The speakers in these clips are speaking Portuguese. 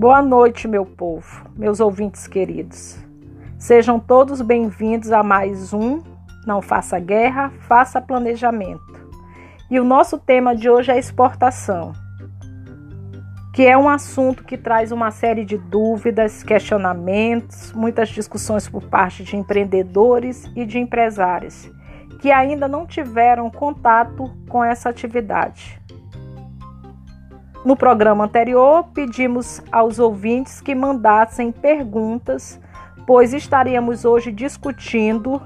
Boa noite, meu povo, meus ouvintes queridos. Sejam todos bem-vindos a mais um Não Faça Guerra, Faça Planejamento. E o nosso tema de hoje é exportação, que é um assunto que traz uma série de dúvidas, questionamentos, muitas discussões por parte de empreendedores e de empresários que ainda não tiveram contato com essa atividade. No programa anterior, pedimos aos ouvintes que mandassem perguntas, pois estaríamos hoje discutindo,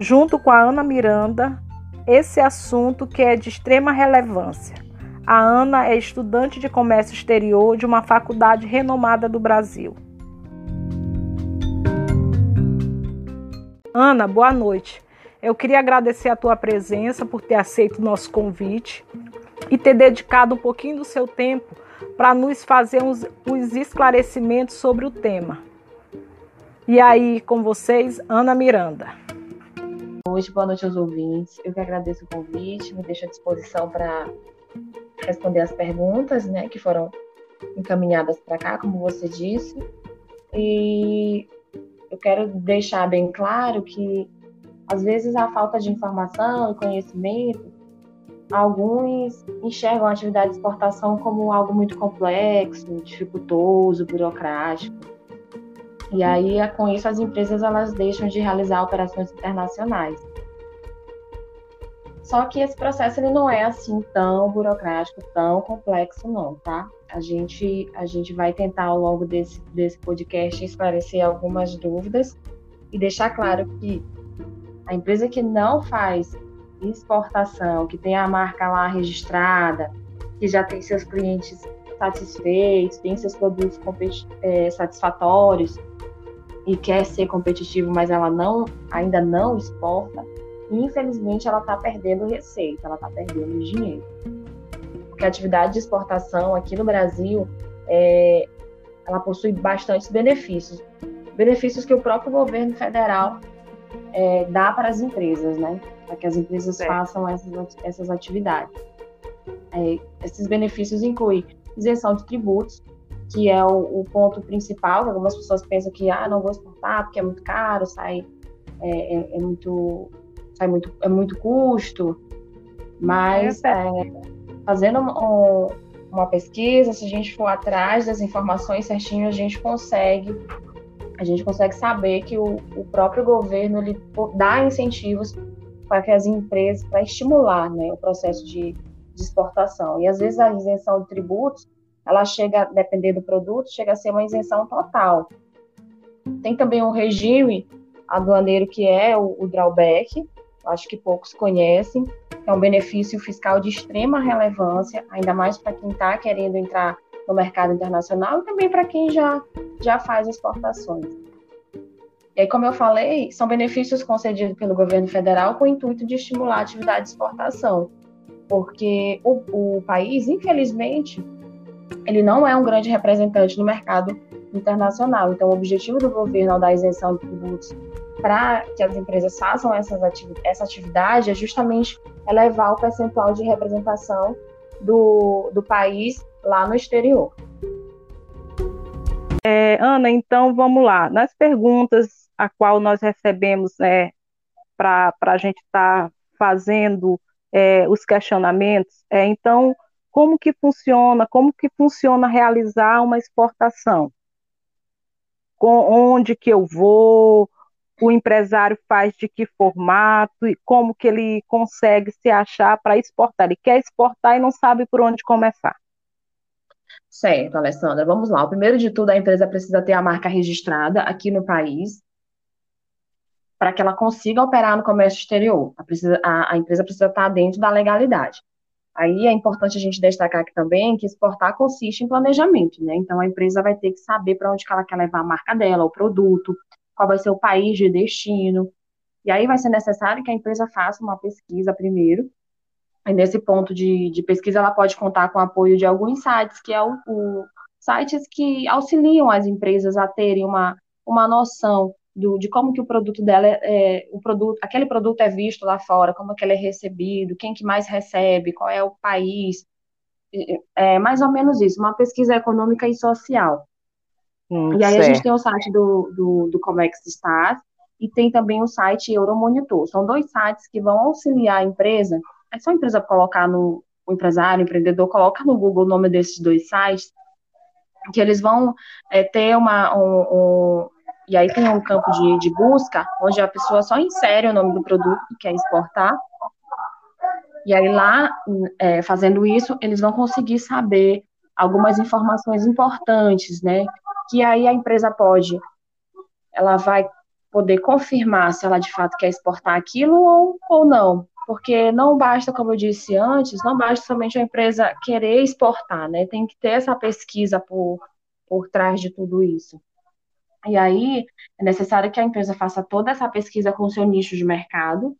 junto com a Ana Miranda, esse assunto que é de extrema relevância. A Ana é estudante de comércio exterior de uma faculdade renomada do Brasil. Ana, boa noite. Eu queria agradecer a tua presença por ter aceito o nosso convite e ter dedicado um pouquinho do seu tempo para nos fazer uns, uns esclarecimentos sobre o tema. E aí, com vocês, Ana Miranda. Hoje, boa noite aos ouvintes. Eu que agradeço o convite, me deixo à disposição para responder as perguntas né, que foram encaminhadas para cá, como você disse. E eu quero deixar bem claro que, às vezes, a falta de informação e conhecimento Alguns enxergam a atividade de exportação como algo muito complexo, dificultoso, burocrático. E aí, com isso, as empresas elas deixam de realizar operações internacionais. Só que esse processo ele não é assim tão burocrático, tão complexo, não, tá? A gente, a gente vai tentar, ao longo desse, desse podcast, esclarecer algumas dúvidas e deixar claro que a empresa que não faz exportação, que tem a marca lá registrada, que já tem seus clientes satisfeitos, tem seus produtos é, satisfatórios e quer ser competitivo, mas ela não ainda não exporta, infelizmente ela está perdendo receita, ela está perdendo dinheiro. Porque a atividade de exportação aqui no Brasil, é, ela possui bastantes benefícios. Benefícios que o próprio governo federal é, dá para as empresas, né? para que as empresas façam essas, essas atividades. É, esses benefícios incluem isenção de tributos, que é o, o, ponto principal. Algumas pessoas pensam que ah, não vou exportar porque é muito caro, sai é, é, é muito sai muito é muito custo. Mas é, é fazendo um, uma pesquisa, se a gente for atrás das informações certinho, a gente consegue a gente consegue saber que o, o próprio governo ele dá incentivos para que as empresas, para estimular né, o processo de, de, exportação. E às vezes a isenção de tributos, ela chega, dependendo do produto, chega a ser uma isenção total. Tem também um regime aduaneiro que é o, o drawback, acho que poucos conhecem, é um benefício fiscal de extrema relevância, ainda mais para quem está querendo entrar no mercado internacional e também para quem já, já faz exportações. E aí, como eu falei, são benefícios concedidos pelo governo federal com o intuito de estimular a atividade de exportação, porque o, o país, infelizmente, ele não é um grande representante no mercado internacional. Então, o objetivo do governo ao dar isenção de tributos para que as empresas façam atividades, essa atividade é justamente elevar o percentual de representação do, do país lá no exterior. É, Ana, então vamos lá. Nas perguntas a qual nós recebemos né, para a gente estar tá fazendo é, os questionamentos. É, então, como que funciona, como que funciona realizar uma exportação? Com, onde que eu vou, o empresário faz de que formato, e como que ele consegue se achar para exportar. Ele quer exportar e não sabe por onde começar. Certo, Alessandra. Vamos lá. O primeiro de tudo, a empresa precisa ter a marca registrada aqui no país para que ela consiga operar no comércio exterior. A, precisa, a, a, empresa precisa estar dentro da legalidade. Aí é importante a gente destacar aqui também que exportar consiste em planejamento, né? Então a empresa vai ter que saber para onde que ela quer levar a marca dela, o produto, qual vai ser o país de destino. E aí vai ser necessário que a empresa faça uma pesquisa primeiro. E nesse ponto de, de pesquisa ela pode contar com o apoio de alguns sites, que é o, o sites que auxiliam as empresas a terem uma, uma noção do, de como que o produto dela é, é, o produto, aquele produto é visto lá fora, como que ele é recebido, quem que mais recebe, qual é o país. é mais ou menos isso, uma pesquisa econômica e social. Hum, e aí certo. a gente tem o site do, do, do Comex Stars e tem também o site Euromonitor. São dois sites que vão auxiliar a empresa. É só a empresa colocar no o empresário, o empreendedor, coloca no Google o nome desses dois sites, que eles vão é, ter uma. Um, um, e aí tem um campo de, de busca, onde a pessoa só insere o nome do produto que quer exportar. E aí lá, é, fazendo isso, eles vão conseguir saber algumas informações importantes, né? Que aí a empresa pode, ela vai poder confirmar se ela de fato quer exportar aquilo ou, ou não. Porque não basta, como eu disse antes, não basta somente a empresa querer exportar, né? Tem que ter essa pesquisa por, por trás de tudo isso. E aí é necessário que a empresa faça toda essa pesquisa com o seu nicho de mercado,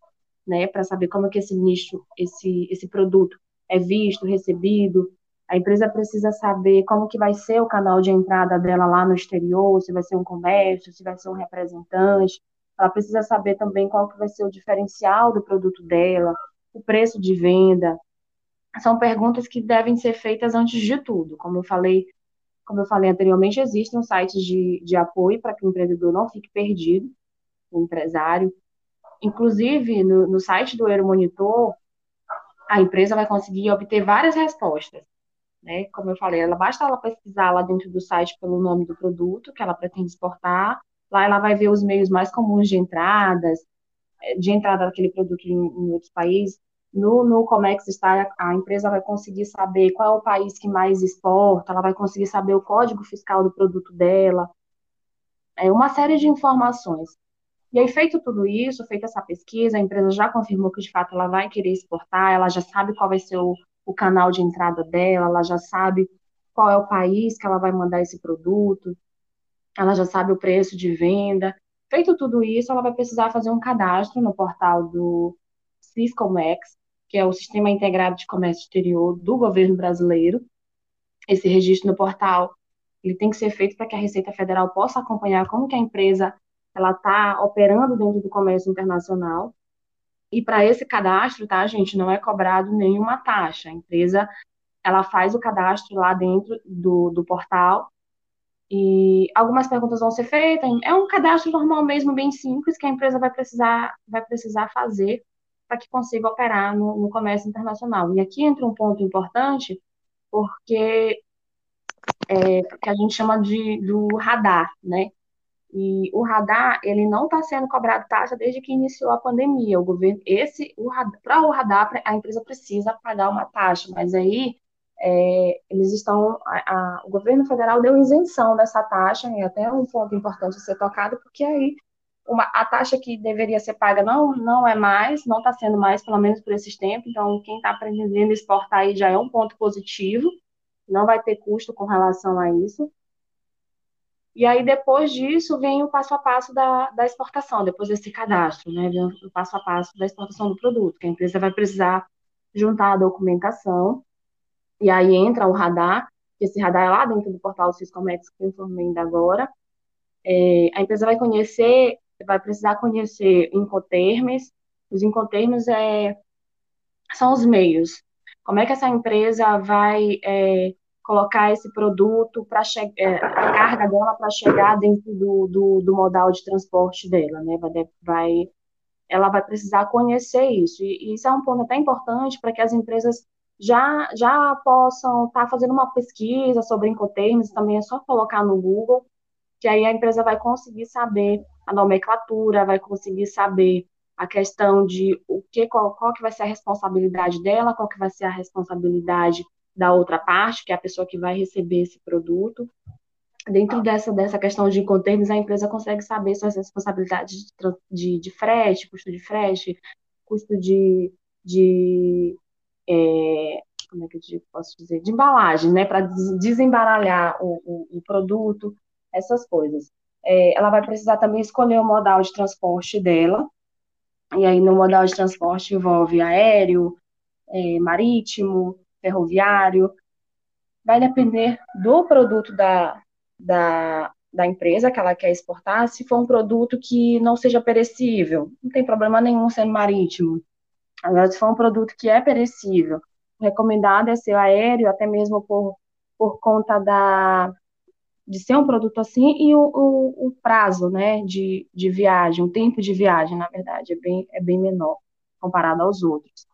né, para saber como é que esse nicho, esse esse produto é visto, recebido, a empresa precisa saber como que vai ser o canal de entrada dela lá no exterior, se vai ser um comércio, se vai ser um representante. Ela precisa saber também qual que vai ser o diferencial do produto dela, o preço de venda. São perguntas que devem ser feitas antes de tudo. Como eu falei, como eu falei anteriormente, existem sites de, de apoio para que o empreendedor não fique perdido, o empresário. Inclusive, no, no site do Euromonitor, a empresa vai conseguir obter várias respostas né? Como eu falei, ela basta ela pesquisar lá dentro do site pelo nome do produto que ela pretende exportar. Lá ela vai ver os meios mais comuns de entradas, eh, de entrada daquele produto em, em outros países. No, no Comex está, a empresa vai conseguir saber qual é o país que mais exporta, ela vai conseguir saber o código fiscal do produto dela, é uma série de informações. E aí, feito tudo isso, feita essa pesquisa, a empresa já confirmou que de fato ela vai querer exportar, ela já sabe qual vai ser o, o canal de entrada dela, ela já sabe qual é o país que ela vai mandar esse produto, ela já sabe o preço de venda. Feito tudo isso, ela vai precisar fazer um cadastro no portal do Siscomex, que é o Sistema Integrado de Comércio Exterior do governo brasileiro. Esse registro no portal ele tem que ser feito para que a Receita Federal possa acompanhar como que a empresa ela está operando dentro do comércio internacional. E para esse cadastro, tá, gente, não é cobrado nenhuma taxa. A empresa, ela faz o cadastro lá dentro do, do portal e algumas perguntas vão ser feitas. É um cadastro normal mesmo, bem simples, que a empresa vai precisar, vai precisar fazer para que consiga operar no, no comércio internacional. E aqui entra um ponto importante, porque é, que a gente chama de do radar, né? E o radar, ele não está sendo cobrado taxa desde que iniciou a pandemia. O governo, esse, para o radar, a empresa precisa pagar uma taxa, mas aí é, eles estão, a, a, o governo federal deu isenção dessa taxa, e até um ponto importante a ser tocado, porque aí uma, a taxa que deveria ser paga não, não é mais, não está sendo mais, pelo menos por esses tempos, então quem está pretendendo exportar aí já é um ponto positivo, não vai ter custo com relação a isso. E aí, depois disso, vem o passo a passo da, da exportação, depois desse cadastro, né? Vem o passo a passo da exportação do produto, que a empresa vai precisar juntar a documentação, e aí entra o radar, que esse radar é lá dentro do portal Siscomex, que eu informei ainda agora. É, a empresa vai conhecer, vai precisar conhecer incoterms, os incoterms é, são os meios. Como é que essa empresa vai é, colocar esse produto para é, a carga dela para chegar dentro do, do, do, modal de transporte dela, né? Vai, vai, ela vai precisar conhecer isso. E, e isso é um ponto até importante para que as empresas já, já possam estar tá fazendo uma pesquisa sobre incoterms, também é só colocar no Google, que aí a empresa vai conseguir saber a nomenclatura, vai conseguir saber a questão de o que, qual, qual que vai ser a responsabilidade dela, qual que vai ser a responsabilidade da outra parte, que é a pessoa que vai receber esse produto. Dentro dessa, dessa questão de incoterms, a empresa consegue saber suas responsabilidades de, de, de frete, custo de frete, custo de, de é, como é que eu posso dizer, de embalagem, né, para desembaralhar o, o, o, produto, essas coisas. É, ela vai precisar também escolher o modal de transporte dela, e aí no modal de transporte envolve aéreo, é, marítimo, ferroviário, vai depender do produto da, da, da empresa que ela quer exportar, se for um produto que não seja perecível, não tem problema nenhum sendo marítimo. Agora, se for um produto que é perecível, recomendado é ser aéreo, até mesmo por, por conta da, de ser um produto assim, e o, o, o, prazo né, de, de viagem, o tempo de viagem, na verdade, é bem, é bem menor comparado aos outros.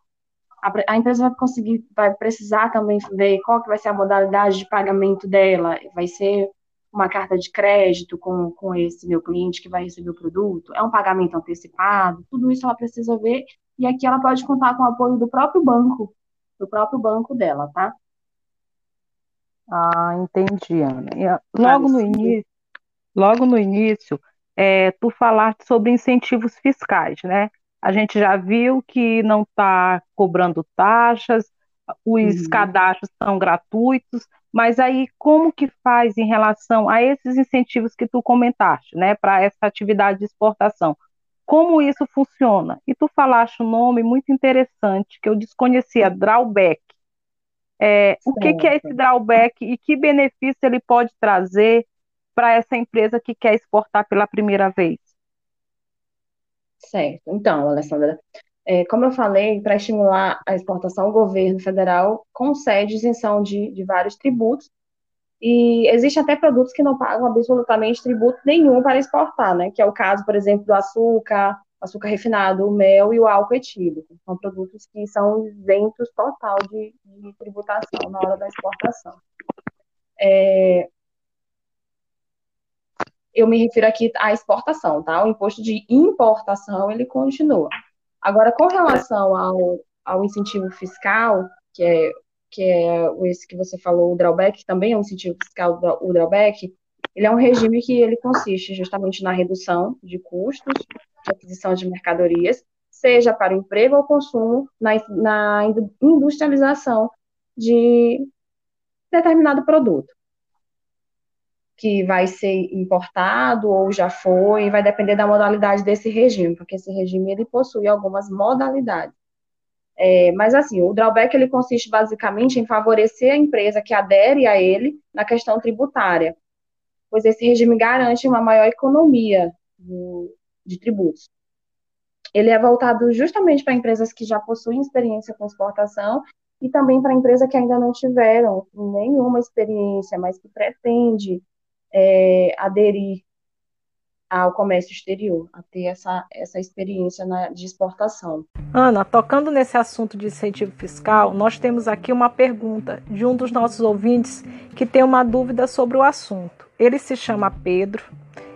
A, a empresa vai conseguir, vai precisar também ver qual que vai ser a modalidade de pagamento dela, vai ser uma carta de crédito com, com esse meu cliente que vai receber o produto, é um pagamento antecipado, tudo isso ela precisa ver, e aqui ela pode contar com o apoio do próprio banco, do próprio banco dela, tá? Ah, entendi, Ana. Ah, logo no início, logo no início, é, tu falaste sobre incentivos fiscais, né? A gente já viu que não está cobrando taxas, os uhum. cadastros são gratuitos, mas aí como que faz em relação a esses incentivos que tu comentaste, né, para essa atividade de exportação? Como isso funciona? E tu falaste um nome muito interessante que eu desconhecia, drawback. É, o que, que, é esse drawback e que benefício ele pode trazer para essa empresa que quer exportar pela primeira vez? Certo. Então, Alessandra, é, como eu falei, para estimular a exportação, o governo federal concede isenção de, de vários tributos e existe até produtos que não pagam absolutamente tributo nenhum para exportar, né? Que é o caso, por exemplo, do açúcar, açúcar refinado, o mel e o álcool etílico. São produtos que são isentos total de, de tributação na hora da exportação. É, eu me refiro aqui à exportação, tá? O imposto de importação, ele continua. Agora, com relação ao, ao incentivo fiscal, que é, que é esse que você falou, o drawback, também é um incentivo fiscal, o drawback, ele é um regime que ele consiste justamente na redução de custos de aquisição de mercadorias, seja para o emprego ou consumo, na, na industrialização de determinado produto que vai ser importado ou já foi, vai depender da modalidade desse regime, porque esse regime ele possui algumas modalidades. É, mas assim, o drawback ele consiste basicamente em favorecer a empresa que adere a ele na questão tributária, pois esse regime garante uma maior economia do, de tributos. Ele é voltado justamente para empresas que já possuem experiência com exportação e também para empresas que ainda não tiveram nenhuma experiência, mas que pretende é, aderir ao comércio exterior, a ter essa, essa experiência na, de exportação. Ana, tocando nesse assunto de incentivo fiscal, nós temos aqui uma pergunta de um dos nossos ouvintes que tem uma dúvida sobre o assunto. Ele se chama Pedro,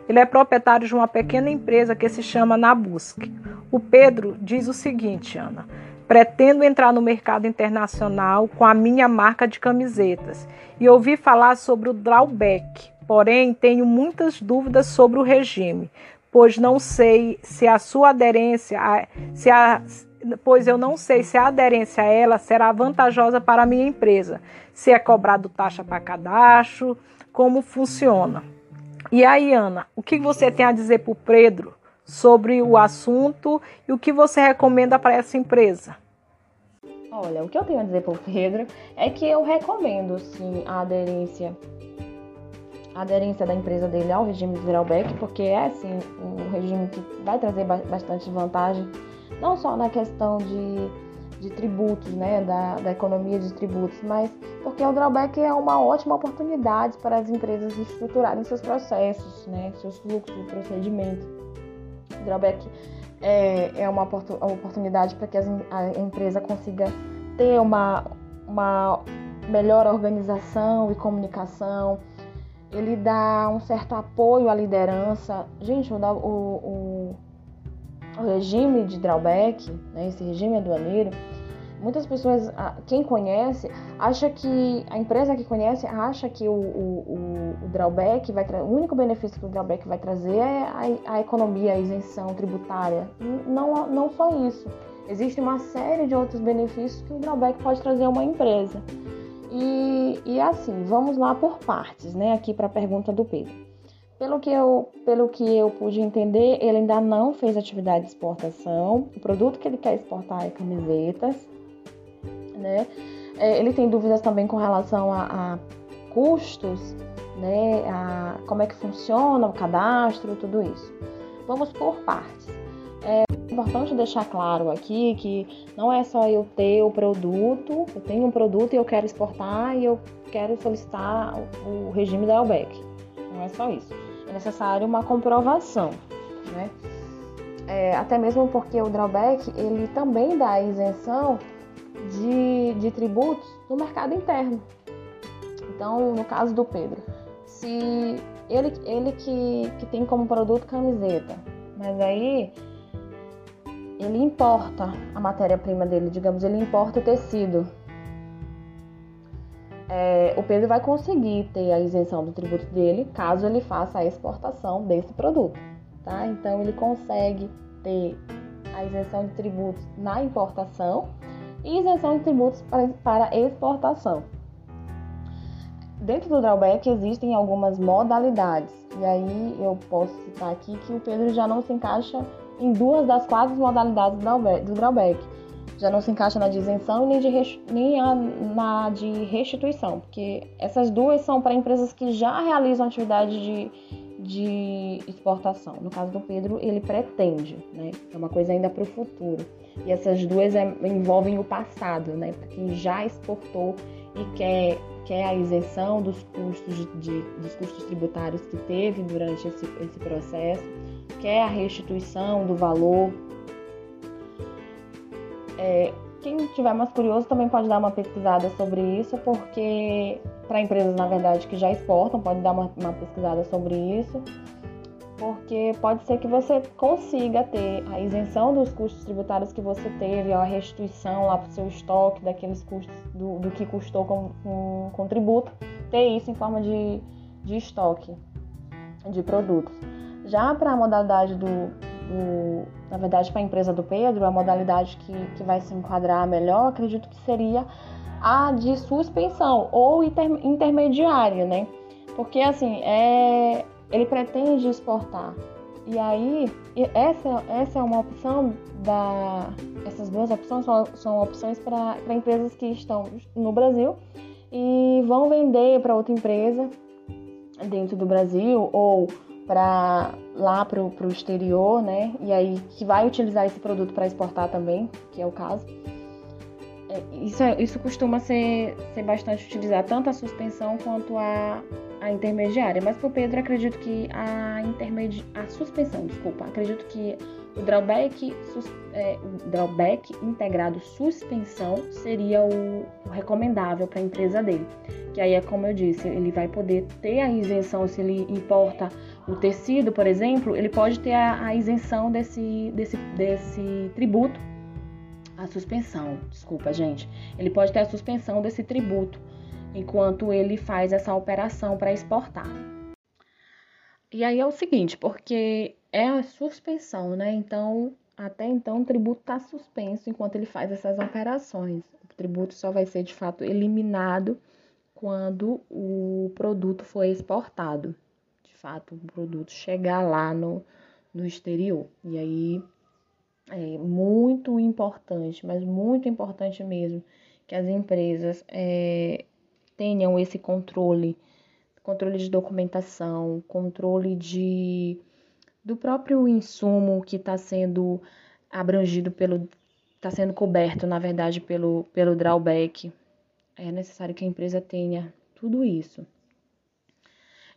ele é proprietário de uma pequena empresa que se chama Nabusque. O Pedro diz o seguinte, Ana: Pretendo entrar no mercado internacional com a minha marca de camisetas e ouvi falar sobre o drawback, Porém, tenho muitas dúvidas sobre o regime, pois não sei se a sua aderência, se a, pois eu não sei se a aderência a ela será vantajosa para a minha empresa, se é cobrado taxa para cadastro, como funciona. E aí, Ana, o que você tem a dizer para o Pedro sobre o assunto e o que você recomenda para essa empresa? Olha, o que eu tenho a dizer para o Pedro é que eu recomendo sim a aderência a aderência da empresa dele ao regime de drawback, porque é sim um regime que vai trazer bastante vantagem, não só na questão de, de tributos, né, da, da economia de tributos, mas porque o drawback é uma ótima oportunidade para as empresas estruturarem seus processos, né, seus fluxos de procedimento. O drawback é, é uma oportunidade para que a empresa consiga ter uma, uma melhor organização e comunicação, ele dá um certo apoio à liderança. Gente, o, o, o regime de drawback, né, esse regime aduaneiro, muitas pessoas, quem conhece, acha que a empresa que conhece acha que o, o, o drawback vai o único benefício que o drawback vai trazer é a, a economia, a isenção tributária. Não, não só isso. Existe uma série de outros benefícios que o drawback pode trazer a uma empresa. E, e assim, vamos lá por partes, né? Aqui para a pergunta do Pedro. Pelo que, eu, pelo que eu pude entender, ele ainda não fez atividade de exportação. O produto que ele quer exportar é camisetas, né? É, ele tem dúvidas também com relação a, a custos, né? A, como é que funciona o cadastro, tudo isso. Vamos por partes. Importante deixar claro aqui que não é só eu ter o produto, eu tenho um produto e eu quero exportar e eu quero solicitar o regime da ALBEC. Não é só isso. É necessário uma comprovação, né? É, até mesmo porque o drawback ele também dá isenção de, de tributos no mercado interno. Então, no caso do Pedro, se ele, ele que, que tem como produto camiseta, mas aí ele importa a matéria-prima dele, digamos, ele importa o tecido. É, o Pedro vai conseguir ter a isenção do tributo dele caso ele faça a exportação desse produto, tá? Então ele consegue ter a isenção de tributos na importação e isenção de tributos para, para exportação. Dentro do drawback existem algumas modalidades, e aí eu posso citar aqui que o Pedro já não se encaixa em duas das quatro modalidades do drawback. Já não se encaixa na de isenção nem, de, nem a, na de restituição, porque essas duas são para empresas que já realizam atividade de, de exportação. No caso do Pedro, ele pretende, né? É uma coisa ainda para o futuro. E essas duas é, envolvem o passado, né? Para quem já exportou e quer, quer a isenção dos custos, de, dos custos tributários que teve durante esse, esse processo, quer a restituição do valor. É, quem tiver mais curioso também pode dar uma pesquisada sobre isso, porque para empresas, na verdade, que já exportam, pode dar uma, uma pesquisada sobre isso porque pode ser que você consiga ter a isenção dos custos tributários que você teve, a restituição lá para o seu estoque daqueles custos do, do que custou com, com, com, tributo, ter isso em forma de, de estoque de produtos. Já para a modalidade do, do, na verdade, para a empresa do Pedro, a modalidade que, que vai se enquadrar melhor, acredito que seria a de suspensão ou inter, intermediária, né? Porque assim, é, ele pretende exportar. E aí, essa, essa é uma opção da. Essas duas opções são, são opções para empresas que estão no Brasil e vão vender para outra empresa dentro do Brasil ou para lá para o exterior, né? E aí que vai utilizar esse produto para exportar também, que é o caso. É, isso, é, isso costuma ser, ser bastante utilizado, tanto a suspensão quanto a, a intermediária. Mas para o Pedro, acredito que a, intermedi a suspensão, desculpa, acredito que o drawback, sus, é, o drawback integrado suspensão seria o, o recomendável para a empresa dele. Que aí é como eu disse, ele vai poder ter a isenção se ele importa o tecido, por exemplo, ele pode ter a, a isenção desse, desse, desse tributo a suspensão, desculpa, gente. Ele pode ter a suspensão desse tributo enquanto ele faz essa operação para exportar. E aí é o seguinte, porque é a suspensão, né? Então, até então o tributo está suspenso enquanto ele faz essas operações. O tributo só vai ser de fato eliminado quando o produto for exportado. Fato, o produto chegar lá no, no exterior. E aí é muito importante, mas muito importante mesmo, que as empresas é, tenham esse controle, controle de documentação, controle de do próprio insumo que está sendo abrangido pelo, está sendo coberto, na verdade, pelo, pelo drawback. É necessário que a empresa tenha tudo isso.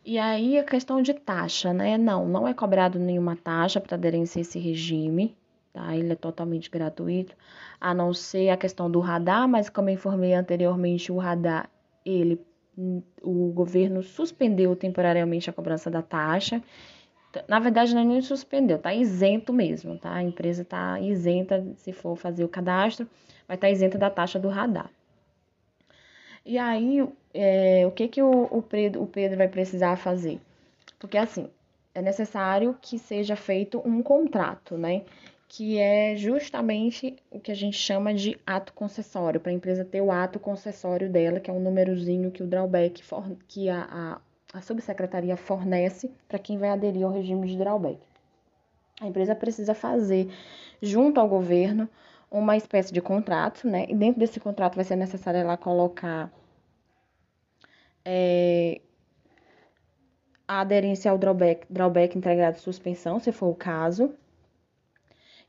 E aí a questão de taxa, né? Não, não é cobrado nenhuma taxa para aderência a esse regime tá? Ele é totalmente gratuito, a não ser a questão do radar, mas como eu informei anteriormente, o radar, ele o governo suspendeu temporariamente a cobrança da taxa. Na verdade, não é nem suspendeu, tá isento mesmo, tá? A empresa tá isenta, se for fazer o cadastro, vai estar tá isenta da taxa do radar. E aí, é, o que, que o, o, Pedro, o Pedro vai precisar fazer? Porque, assim, é necessário que seja feito um contrato, né? que é justamente o que a gente chama de ato concessório, para a empresa ter o ato concessório dela, que é um númerozinho que o drawback, for, que a, a, a subsecretaria fornece para quem vai aderir ao regime de drawback. A empresa precisa fazer, junto ao governo, uma espécie de contrato, né? E dentro desse contrato vai ser necessário ela colocar é, a aderência ao drawback, drawback integrado de suspensão, se for o caso,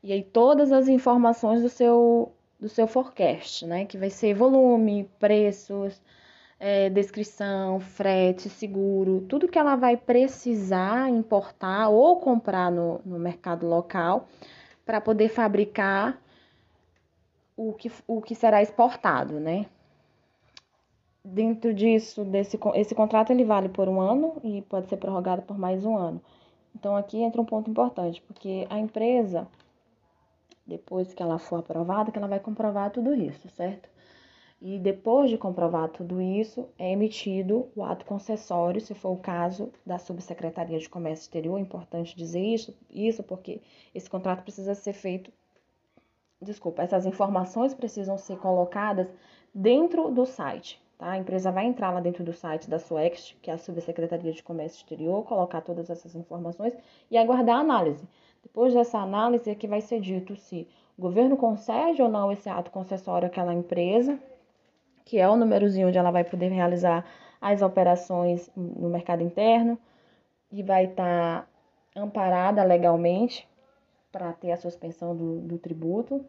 e aí todas as informações do seu do seu forecast, né? Que vai ser volume, preços, é, descrição, frete, seguro, tudo que ela vai precisar importar ou comprar no, no mercado local para poder fabricar o que, o que será exportado, né? Dentro disso, desse, esse contrato ele vale por um ano e pode ser prorrogado por mais um ano. Então aqui entra um ponto importante, porque a empresa, depois que ela for aprovada, que ela vai comprovar tudo isso, certo? E depois de comprovar tudo isso, é emitido o ato concessório, se for o caso da Subsecretaria de Comércio Exterior. É importante dizer isso, isso porque esse contrato precisa ser feito. Desculpa, essas informações precisam ser colocadas dentro do site. Tá? A empresa vai entrar lá dentro do site da SUEX, que é a Subsecretaria de Comércio Exterior, colocar todas essas informações e aguardar a análise. Depois dessa análise é que vai ser dito se o governo concede ou não esse ato concessório àquela empresa, que é o númerozinho onde ela vai poder realizar as operações no mercado interno e vai estar tá amparada legalmente para ter a suspensão do, do tributo.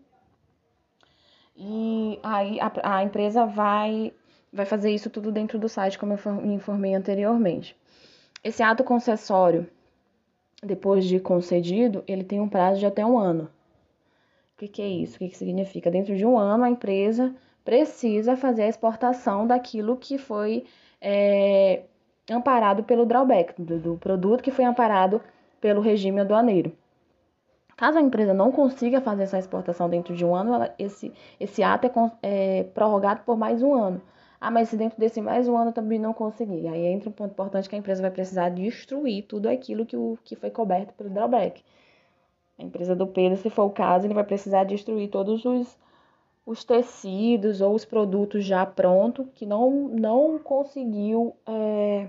E aí a, a, empresa vai, vai fazer isso tudo dentro do site, como eu me informei anteriormente. Esse ato concessório, depois de concedido, ele tem um prazo de até um ano. O que, que é isso? O que, que significa? Dentro de um ano, a empresa precisa fazer a exportação daquilo que foi é, amparado pelo drawback, do, do produto que foi amparado pelo regime aduaneiro. Caso a empresa não consiga fazer essa exportação dentro de um ano, ela, esse, esse ato é, é, prorrogado por mais um ano. Ah, mas se dentro desse mais um ano também não conseguir, aí entra um ponto importante que a empresa vai precisar destruir tudo aquilo que, o, que foi coberto pelo drawback. A empresa do Pedro, se for o caso, ele vai precisar destruir todos os, os tecidos ou os produtos já prontos que não, não conseguiu é,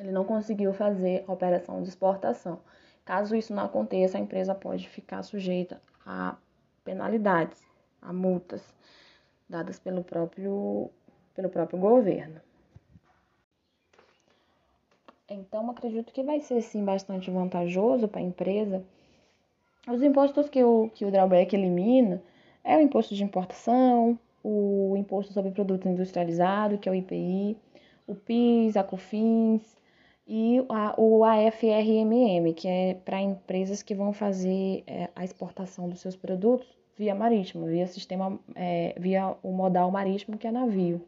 ele não conseguiu fazer a operação de exportação. Caso isso não aconteça, a empresa pode ficar sujeita a penalidades, a multas dadas pelo próprio, pelo próprio governo. Então, acredito que vai ser sim bastante vantajoso para a empresa. Os impostos que o, que o drawback elimina é o imposto de importação, o imposto sobre produto industrializado, que é o IPI, o PIS, a COFINS e a, o AFRMM, que é para empresas que vão fazer é, a exportação dos seus produtos via marítimo, via sistema, é, via o modal marítimo que é navio.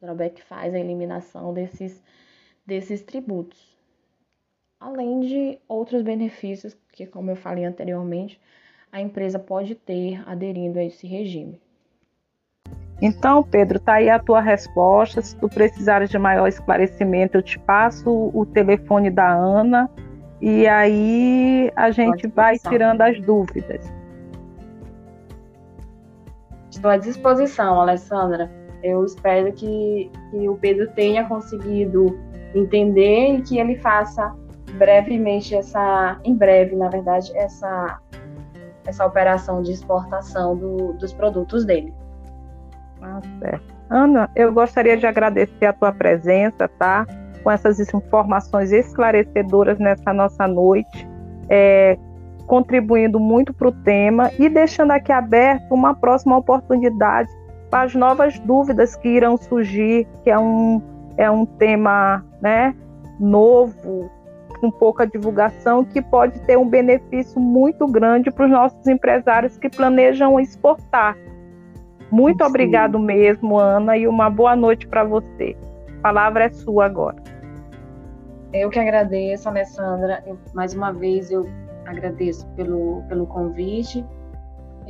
O drawback faz a eliminação desses, desses tributos. Além de outros benefícios que, como eu falei anteriormente, a empresa pode ter aderindo a esse regime. Então, Pedro, tá aí a tua resposta. Se tu precisares de maior esclarecimento, eu te passo o telefone da Ana e aí a gente vai tirando as dúvidas. Estou à disposição, Alessandra. Eu espero que, que o Pedro tenha conseguido entender e que ele faça brevemente essa, em breve, na verdade, essa essa operação de exportação do, dos produtos dele. Ah, certo. Ana, eu gostaria de agradecer a tua presença, tá? Com essas informações esclarecedoras nessa nossa noite, é, contribuindo muito para o tema e deixando aqui aberto uma próxima oportunidade as novas dúvidas que irão surgir, que é um, é um tema né, novo, com pouca divulgação, que pode ter um benefício muito grande para os nossos empresários que planejam exportar. Muito Sim. obrigado mesmo, Ana, e uma boa noite para você. A palavra é sua agora. Eu que agradeço, Alessandra. Eu, mais uma vez, eu agradeço pelo, pelo convite,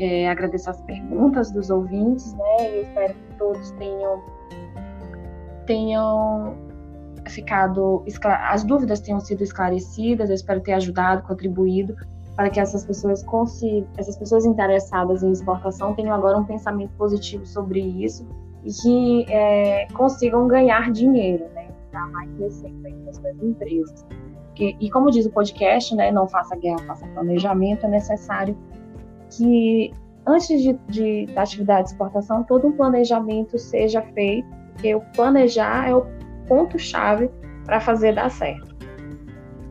é, agradeço as perguntas dos ouvintes, né? Espero que todos tenham, tenham ficado as dúvidas tenham sido esclarecidas. Eu espero ter ajudado, contribuído para que essas pessoas consigam, essas pessoas interessadas em exportação tenham agora um pensamento positivo sobre isso e que é, consigam ganhar dinheiro, né? Dar mais receita para suas empresas. E como diz o podcast, né? Não faça guerra, faça planejamento. É necessário que antes de, de, da atividade de exportação, todo um planejamento seja feito, porque o planejar é o ponto-chave para fazer dar certo.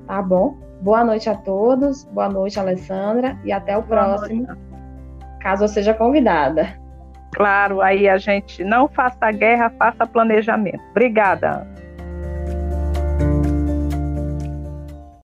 Tá bom? Boa noite a todos, boa noite, Alessandra, e até o boa próximo, noite. caso eu seja convidada. Claro, aí a gente não faça guerra, faça planejamento. Obrigada.